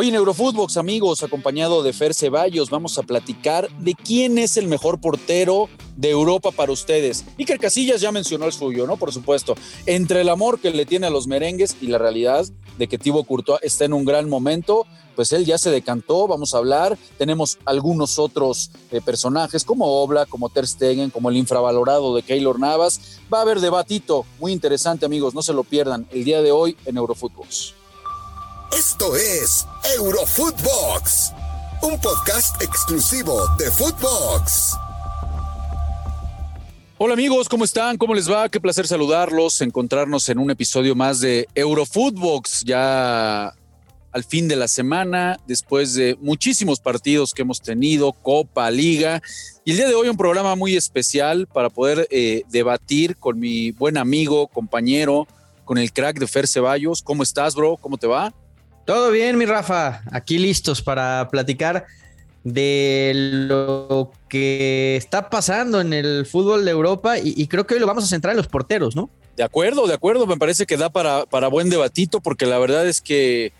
Hoy en Eurofootbox, amigos, acompañado de Fer Ceballos, vamos a platicar de quién es el mejor portero de Europa para ustedes. Iker Casillas ya mencionó el suyo, ¿no? Por supuesto. Entre el amor que le tiene a los merengues y la realidad de que Thibaut Courtois está en un gran momento, pues él ya se decantó, vamos a hablar. Tenemos algunos otros eh, personajes como Obla, como Ter Stegen, como el infravalorado de Keylor Navas. Va a haber debatito muy interesante, amigos, no se lo pierdan el día de hoy en Eurofootbox. Esto es Eurofootbox, un podcast exclusivo de Footbox. Hola amigos, ¿cómo están? ¿Cómo les va? Qué placer saludarlos, encontrarnos en un episodio más de Eurofootbox, ya al fin de la semana, después de muchísimos partidos que hemos tenido, Copa, Liga, y el día de hoy un programa muy especial para poder eh, debatir con mi buen amigo, compañero, con el crack de Fer Ceballos. ¿Cómo estás, bro? ¿Cómo te va? Todo bien, mi Rafa. Aquí listos para platicar de lo que está pasando en el fútbol de Europa y, creo que hoy lo vamos a centrar en los porteros, ¿no? De acuerdo, de acuerdo. Me parece que da para, para buen debatito porque la verdad es que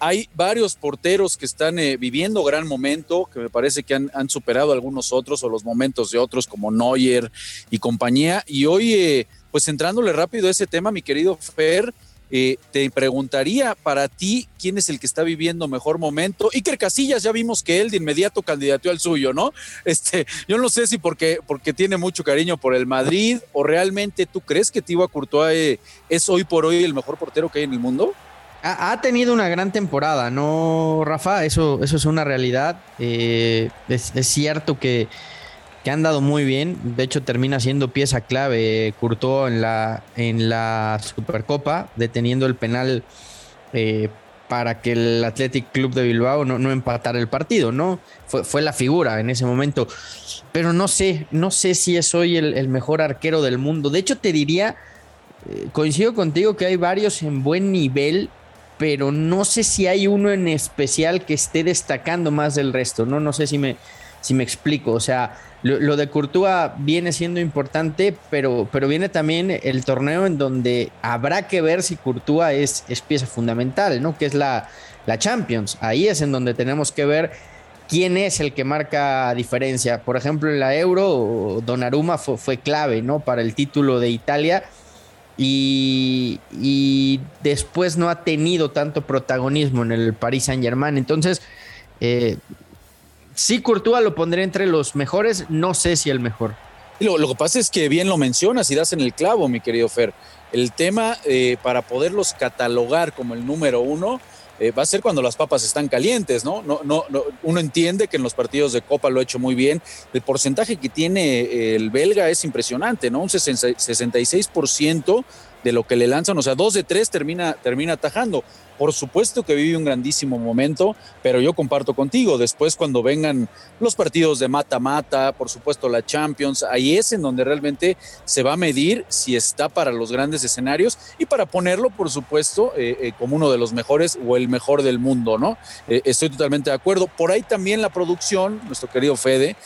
hay varios porteros que están eh, viviendo gran momento, que me parece que han, han, superado algunos otros o los momentos de otros como Neuer y compañía. Y hoy, eh, pues entrándole rápido a ese tema, mi querido Fer, eh, te preguntaría para ti quién es el que está viviendo mejor momento. Iker Casillas, ya vimos que él de inmediato candidateó al suyo, ¿no? Este, yo no sé si porque, porque tiene mucho cariño por el Madrid o realmente tú crees que Thibaut Courtois eh, es hoy por hoy el mejor portero que hay en el mundo. Ha, tenido una gran temporada, ¿no, Rafa? Eso, eso es una realidad. Eh, es cierto que que han dado muy bien. De hecho, termina siendo pieza clave Courtois en la, en la Supercopa, deteniendo el penal eh, para que el Athletic Club de Bilbao no, no empatara el partido, ¿no? Fue, fue, la figura en ese momento. Pero no sé, no sé si es hoy el, mejor arquero del mundo. De hecho, te diría, eh, coincido contigo que hay varios en buen nivel, pero no sé si hay uno en especial que esté destacando más del resto, ¿no? No sé si me, si me explico. O sea, lo, de Courtois viene siendo importante, pero, pero viene también el torneo en donde habrá que ver si Courtois es, pieza fundamental, ¿no? Que es la, la Champions. Ahí es en donde tenemos que ver quién es el que marca diferencia. Por ejemplo, en la Euro, Donnarumma fue, fue clave, ¿no? Para el título de Italia. Y, y, después no ha tenido tanto protagonismo en el Paris Saint Germain. Entonces, eh, Sí, Courtois lo pondré entre los mejores, no sé si el mejor. Lo, lo que pasa es que bien lo mencionas y das en el clavo, mi querido Fer. El tema eh, para poderlos catalogar como el número uno eh, va a ser cuando las papas están calientes, ¿no? No, ¿no? no, Uno entiende que en los partidos de Copa lo ha hecho muy bien. El porcentaje que tiene el belga es impresionante, ¿no? Un 66% de lo que le lanzan, o sea, dos de tres termina, termina atajando. Por supuesto que vive un grandísimo momento, pero yo comparto contigo, después cuando vengan los partidos de mata-mata, por supuesto la Champions, ahí es en donde realmente se va a medir si está para los grandes escenarios y para ponerlo, por supuesto, eh, eh, como uno de los mejores o el mejor del mundo, ¿no? Eh, estoy totalmente de acuerdo. Por ahí también la producción, nuestro querido Fede,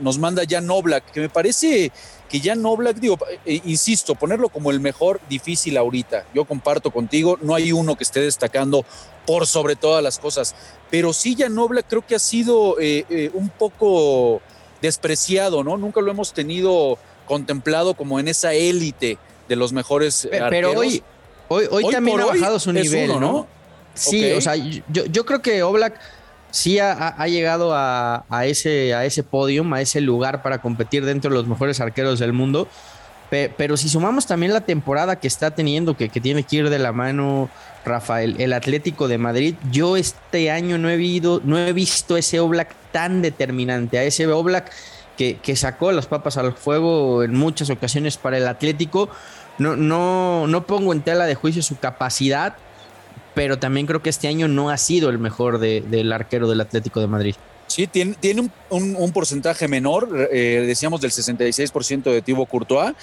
nos manda ya Noblak, que me parece que ya no Black, digo, eh, insisto, ponerlo como el mejor difícil ahorita. Yo comparto contigo, no hay uno que esté destacando por sobre todas las cosas, pero sí ya Nobla creo que ha sido eh, eh, un poco despreciado, ¿no? Nunca lo hemos tenido contemplado como en esa élite de los mejores pero, hoy, hoy, hoy, también ha bajado su nivel, ¿no? Sí, o sea, yo, yo creo que Oblak sí ha, llegado a, ese, a ese podium, a ese lugar para competir dentro de los mejores arqueros del mundo. pero si sumamos también la temporada que está teniendo, que, tiene que ir de la mano Rafael, el Atlético de Madrid, yo este año no he, visto, no he visto ese Oblak tan determinante, a ese Oblak que, que sacó las papas al fuego en muchas ocasiones para el Atlético. No, no, no pongo en tela de juicio su capacidad, pero también creo que este año no ha sido el mejor del arquero del Atlético de Madrid. Sí, tiene, tiene un, porcentaje menor, eh, decíamos del 66% de Thibaut Courtois.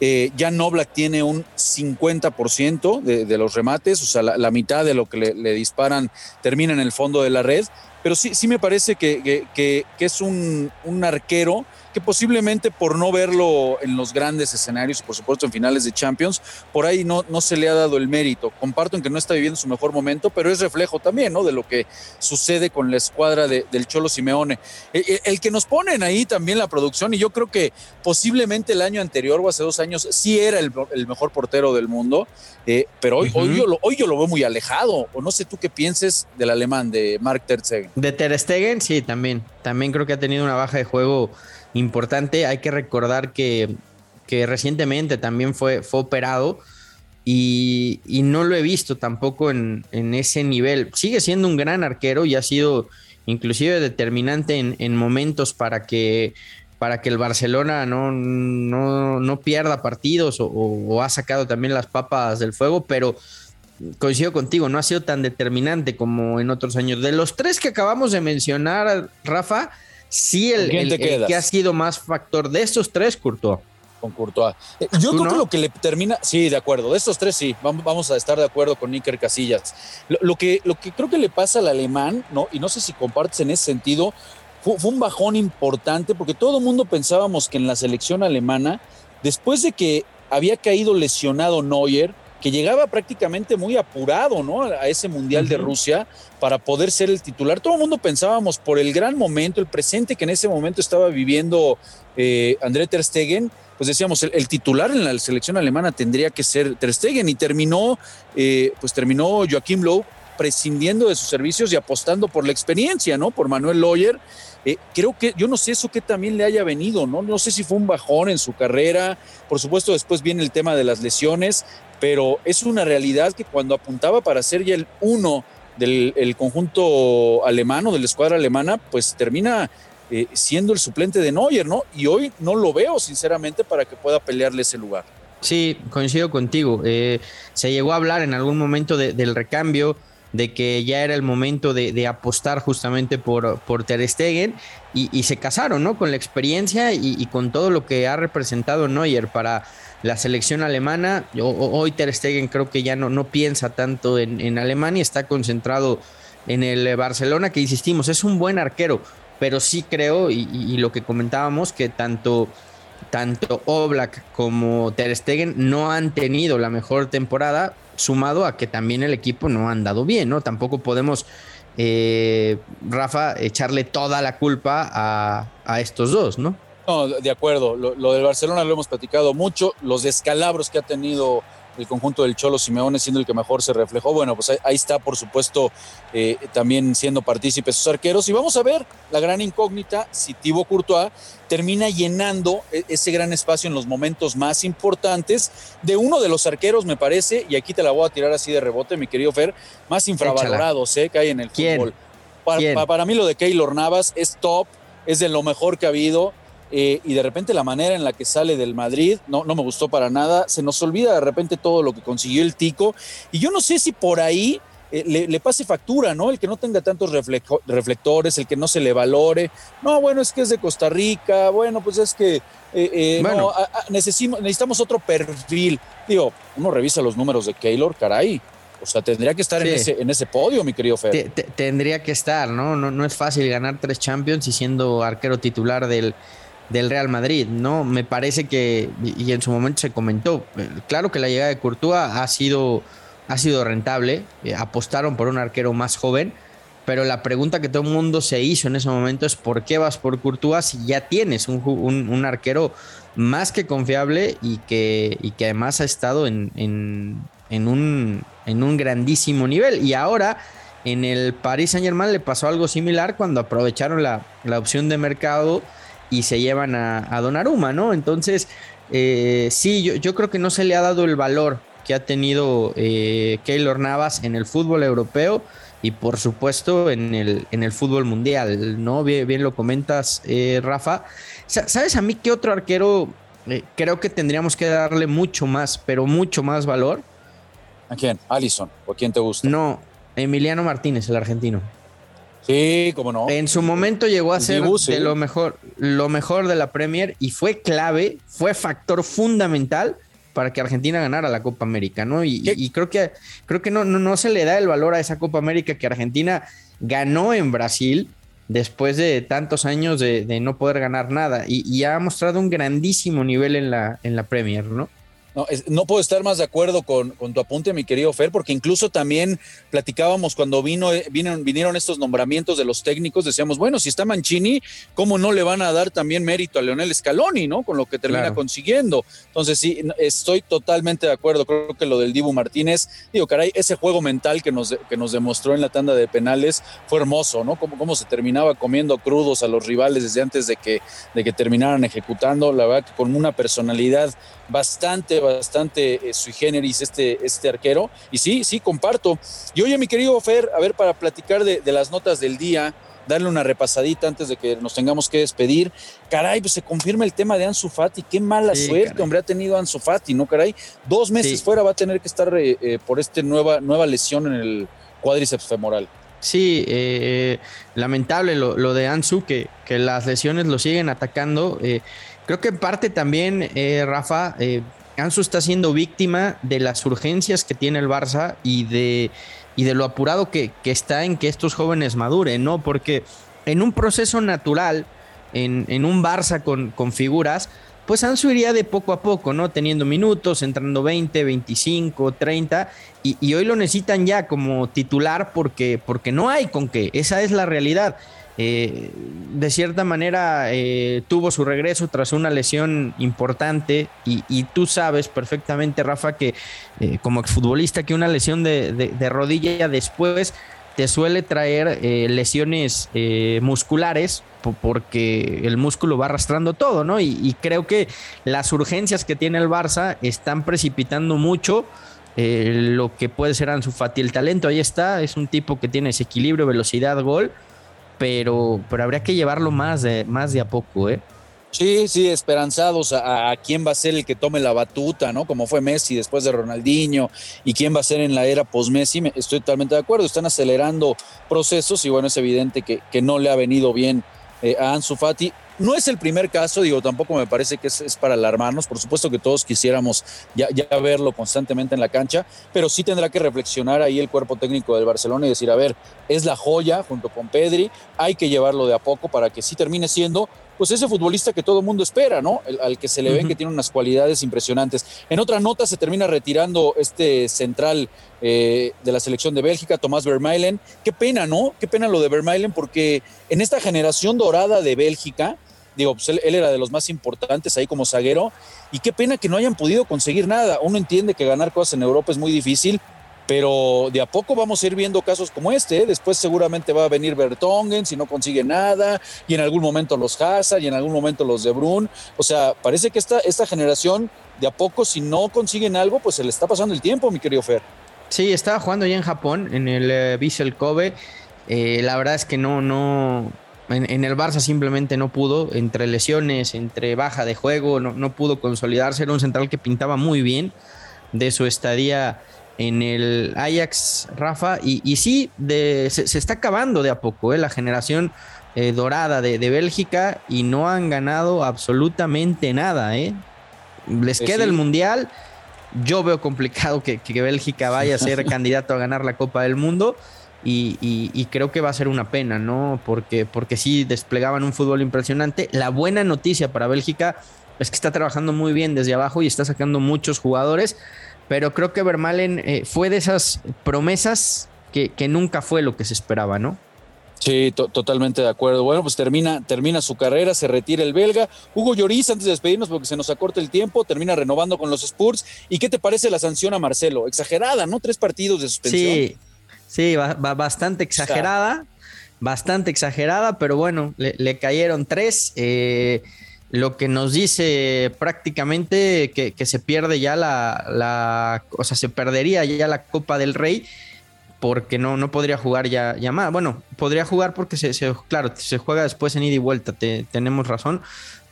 Eh, Jan Oblak tiene un 50% de, de, los remates, o sea, la, mitad de lo que le, disparan termina en el fondo de la red. Pero sí, sí me parece que, que, es un, un arquero que posiblemente por no verlo en los grandes escenarios, por supuesto en finales de Champions, por ahí no, no se le ha dado el mérito. Comparto en que no está viviendo su mejor momento, pero es reflejo también ¿no? de lo que sucede con la escuadra del Cholo Simeone. E, e, el, que nos ponen ahí también la producción, y yo creo que posiblemente el año anterior o hace dos años sí era el, mejor portero del mundo, eh, pero hoy, hoy, yo lo, hoy yo lo veo muy alejado, o no sé tú qué pienses del alemán, de Mark Ter Stegen. De Ter Stegen, sí, también. También creo que ha tenido una baja de juego importante. Hay que recordar que, recientemente también fue, fue operado y, no lo he visto tampoco en, ese nivel. Sigue siendo un gran arquero y ha sido inclusive determinante en, momentos para que, para que el Barcelona no, no, pierda partidos o, ha sacado también las papas del fuego, pero coincido contigo, no ha sido tan determinante como en otros años. De los tres que acabamos de mencionar, Rafa, sí el, que ha sido más factor de estos tres, Courtois. Con Courtois. Eh, yo creo que lo que le termina, sí, de acuerdo, de estos tres sí, vamos, a estar de acuerdo con Iker Casillas. Lo, que, lo que creo que le pasa al alemán, ¿no? y no sé si compartes en ese sentido, fue, un bajón importante porque todo el mundo pensábamos que en la selección alemana, después de que había caído lesionado Neuer, que llegaba prácticamente muy apurado, ¿no? A ese Mundial de Rusia para poder ser el titular. Todo el mundo pensábamos por el gran momento, el presente que en ese momento estaba viviendo eh, André Ter Stegen, pues decíamos, el, titular en la selección alemana tendría que ser Ter Stegen y terminó, eh, pues terminó Joachim Lowe prescindiendo de sus servicios y apostando por la experiencia, ¿no? Por Manuel Loyer. Eh, creo que, yo no sé eso que también le haya venido, ¿no? No sé si fue un bajón en su carrera. Por supuesto, después viene el tema de las lesiones, pero es una realidad que cuando apuntaba para ser ya el uno del conjunto alemán o de la escuadra alemana, pues termina eh, siendo el suplente de Neuer, ¿no? Y hoy no lo veo, sinceramente, para que pueda pelearle ese lugar. Sí, coincido contigo. Eh, se llegó a hablar en algún momento del recambio, de que ya era el momento de, apostar justamente por, por Ter Stegen y, se casaron, ¿no? Con la experiencia y, con todo lo que ha representado Neuer para la selección alemana. hoy Ter Stegen creo que ya no, no piensa tanto en, en Alemania, está concentrado en el Barcelona, que insistimos, es un buen arquero, pero sí creo, y, lo que comentábamos, que tanto, tanto Oblak como Ter Stegen no han tenido la mejor temporada, sumado a que también el equipo no ha andado bien, ¿no? Tampoco podemos, eh, Rafa, echarle toda la culpa a, a estos dos, ¿no? No, de acuerdo. Lo, del Barcelona lo hemos platicado mucho. Los descalabros que ha tenido el conjunto del Cholo Simeone siendo el que mejor se reflejó. Bueno, pues ahí, está, por supuesto, eh, también siendo partícipes sus arqueros. Y vamos a ver la gran incógnita si Thibaut Courtois termina llenando e, ese gran espacio en los momentos más importantes de uno de los arqueros, me parece, y aquí te la voy a tirar así de rebote, mi querido Fer, más infravalorados eh, que hay en el fútbol. Para, para mí lo de Keylor Navas es top, es de lo mejor que ha habido eh, y de repente la manera en la que sale del Madrid no, no me gustó para nada. Se nos olvida de repente todo lo que consiguió el Tico. Y yo no sé si por ahí eh, le, pase factura, ¿no? El que no tenga tantos reflectores, el que no se le valore. No, bueno, es que es de Costa Rica, bueno, pues es que eh, necesitamos, necesitamos otro perfil. Digo, uno revisa los números de Keylor, caray. O sea, tendría que estar en, ese, en ese podio, mi querido Fer. tendría que estar, ¿no? ¿no? No es fácil ganar tres Champions y siendo arquero titular del, del Real Madrid, ¿no? Me parece que, y en su momento se comentó, claro que la llegada de Courtois ha sido, ha sido rentable, eh, apostaron por un arquero más joven, pero la pregunta que todo el mundo se hizo en ese momento es ¿por qué vas por Courtois si ya tienes un, arquero más que confiable y que, y que además ha estado en, en, un, en un grandísimo nivel? Y ahora... En el Paris Saint Germain le pasó algo similar cuando aprovecharon la, la opción de mercado y se llevan a, a Donnarumma, ¿no? Entonces, eh, sí, yo, yo, creo que no se le ha dado el valor que ha tenido eh, Keylor Navas en el fútbol europeo y por supuesto en el, en el fútbol mundial, ¿no? Bien, lo comentas, eh, Rafa. ¿Sabes a mí qué otro arquero eh, creo que tendríamos que darle mucho más, pero mucho más valor? ¿A quién? ¿Alison? ¿O a quién te gusta? No, Emiliano Martínez, el argentino. Sí, cómo no. En su momento llegó a ser de lo mejor, lo mejor de la Premier y fue clave, fue factor fundamental para que Argentina ganara la Copa América, ¿no? Y, creo que, creo que no, no, se le da el valor a esa Copa América que Argentina ganó en Brasil después de tantos años de, no poder ganar nada y, y, ha mostrado un grandísimo nivel en la, en la Premier, ¿no? No, no, puedo estar más de acuerdo con, tu apunte, mi querido Fer, porque incluso también platicábamos cuando vino, eh, vinieron, estos nombramientos de los técnicos, decíamos, bueno, si está Mancini, ¿cómo no le van a dar también mérito a Leonel Scaloni, ¿no? Con lo que termina consiguiendo. Entonces, sí, estoy totalmente de acuerdo. Creo que lo del Dibu Martínez, digo, caray, ese juego mental que nos, que nos demostró en la tanda de penales fue hermoso, ¿no? Cómo, cómo se terminaba comiendo crudos a los rivales desde antes de que, de que terminaran ejecutando. La verdad que con una personalidad bastante, bastante eh, sui generis este, este arquero. Y sí, sí, comparto. Y oye, mi querido Fer, a ver, para platicar de, las notas del día, darle una repasadita antes de que nos tengamos que despedir. Caray, pues se confirma el tema de Ansu Fati. Qué mala suerte, hombre, ha tenido Ansu Fati, ¿no, caray? Dos meses fuera va a tener que estar eh, eh, por esta nueva, nueva lesión en el cuádriceps femoral. Sí, lamentable lo, de Ansu, que, que, las lesiones lo siguen atacando. Creo que en parte también, eh, Rafa, eh, Ansu está siendo víctima de las urgencias que tiene el Barça y de, y de lo apurado que, está en que estos jóvenes maduren, ¿no? Porque en un proceso natural, en, un Barça con, con, figuras, pues Ansu iría de poco a poco, ¿no? Teniendo minutos, entrando 20, 25, 30, y, y hoy lo necesitan ya como titular porque, porque no hay con qué, esa es la realidad. Eh, de cierta manera eh, tuvo su regreso tras una lesión importante y, tú sabes perfectamente, Rafa, que eh, como exfutbolista que una lesión de, rodilla después te suele traer lesiones musculares porque el músculo va arrastrando todo, ¿no? Y, creo que las urgencias que tiene el Barça están precipitando mucho. lo que puede ser Ansu Fati, el talento ahí está, es un tipo que tiene ese equilibrio, velocidad, gol, pero, pero habría que llevarlo más de, más de a poco, ¿eh? Sí, sí, esperanzados a, quién va a ser el que tome la batuta, ¿no? Como fue Messi después de Ronaldinho y quién va a ser en la era post-Messi. Estoy totalmente de acuerdo. Están acelerando procesos y bueno, es evidente que, que no le ha venido bien eh, a Ansu Fati. No es el primer caso, digo, tampoco me parece que es, para alarmarnos. Por supuesto que todos quisiéramos ya, verlo constantemente en la cancha, pero sí tendrá que reflexionar ahí el cuerpo técnico del Barcelona y decir, a ver, es la joya junto con Pedri, hay que llevarlo de a poco para que sí termine siendo pues ese futbolista que todo el mundo espera, ¿no? al que se le ven que tiene unas cualidades impresionantes. En otra nota se termina retirando este central eh, de la selección de Bélgica, Tomás Vermeulen. Qué pena, ¿no? Qué pena lo de Vermeulen porque en esta generación dorada de Bélgica, digo, pues él, era de los más importantes ahí como zaguero y qué pena que no hayan podido conseguir nada. Uno entiende que ganar cosas en Europa es muy difícil, pero de a poco vamos a ir viendo casos como este. ¿eh? Después seguramente va a venir Bertongen si no consigue nada, y en algún momento los Hazard, y en algún momento los de Brun. O sea, parece que esta, esta generación, de a poco, si no consiguen algo, pues se le está pasando el tiempo, mi querido Fer. Sí, estaba jugando ya en Japón, en el eh, Vissel Kobe. Eh, la verdad es que no, no. En, el Barça simplemente no pudo, entre lesiones, entre baja de juego, no, no pudo consolidarse. Era un central que pintaba muy bien de su estadía en el Ajax, Rafa, y, sí, se, está acabando de a poco ¿eh? la generación eh, dorada de, Bélgica y no han ganado absolutamente nada. ¿eh? Les pues queda el Mundial. Yo veo complicado que, Bélgica vaya a ser candidato a ganar la Copa del Mundo. Y, creo que va a ser una pena, ¿no? Porque, porque sí desplegaban un fútbol impresionante. La buena noticia para Bélgica es que está trabajando muy bien desde abajo y está sacando muchos jugadores pero creo que Vermalen eh, fue de esas promesas que, nunca fue lo que se esperaba, ¿no? Sí, totalmente de acuerdo. Bueno, pues termina, termina su carrera, se retira el belga. Hugo Lloris, antes de despedirnos porque se nos acorta el tiempo, termina renovando con los Spurs. ¿Y qué te parece la sanción a Marcelo? Exagerada, ¿no? Tres partidos de suspensión. Sí, sí, bastante exagerada, bastante exagerada, pero bueno, le, cayeron tres. Eh, lo que nos dice prácticamente que, se pierde ya la, o sea, se perdería ya la Copa del Rey porque no, no podría jugar ya, ya más. Bueno, podría jugar porque se, claro, se juega después en ida y vuelta, tenemos razón.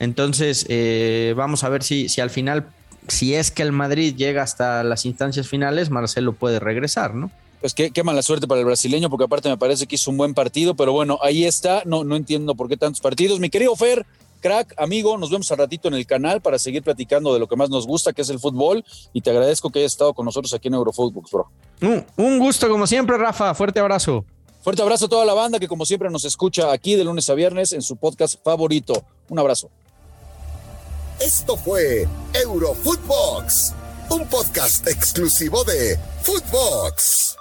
Entonces, eh, vamos a ver si, si al final, si es que el Madrid llega hasta las instancias finales, Marcelo puede regresar, ¿no? Pues qué, qué, mala suerte para el brasileño, porque aparte me parece que hizo un buen partido, pero bueno, ahí está, no, no entiendo por qué tantos partidos. Mi querido Fer, Crack, amigo, nos vemos al ratito en el canal para seguir platicando de lo que más nos gusta, que es el fútbol. Y te agradezco que hayas estado con nosotros aquí en Eurofootbox, bro. un gusto, como siempre, Rafa. Fuerte abrazo. Fuerte abrazo a toda la banda que, como siempre, nos escucha aquí de lunes a viernes en su podcast favorito. Un abrazo. Esto fue Eurofootbox, un podcast exclusivo de Footbox.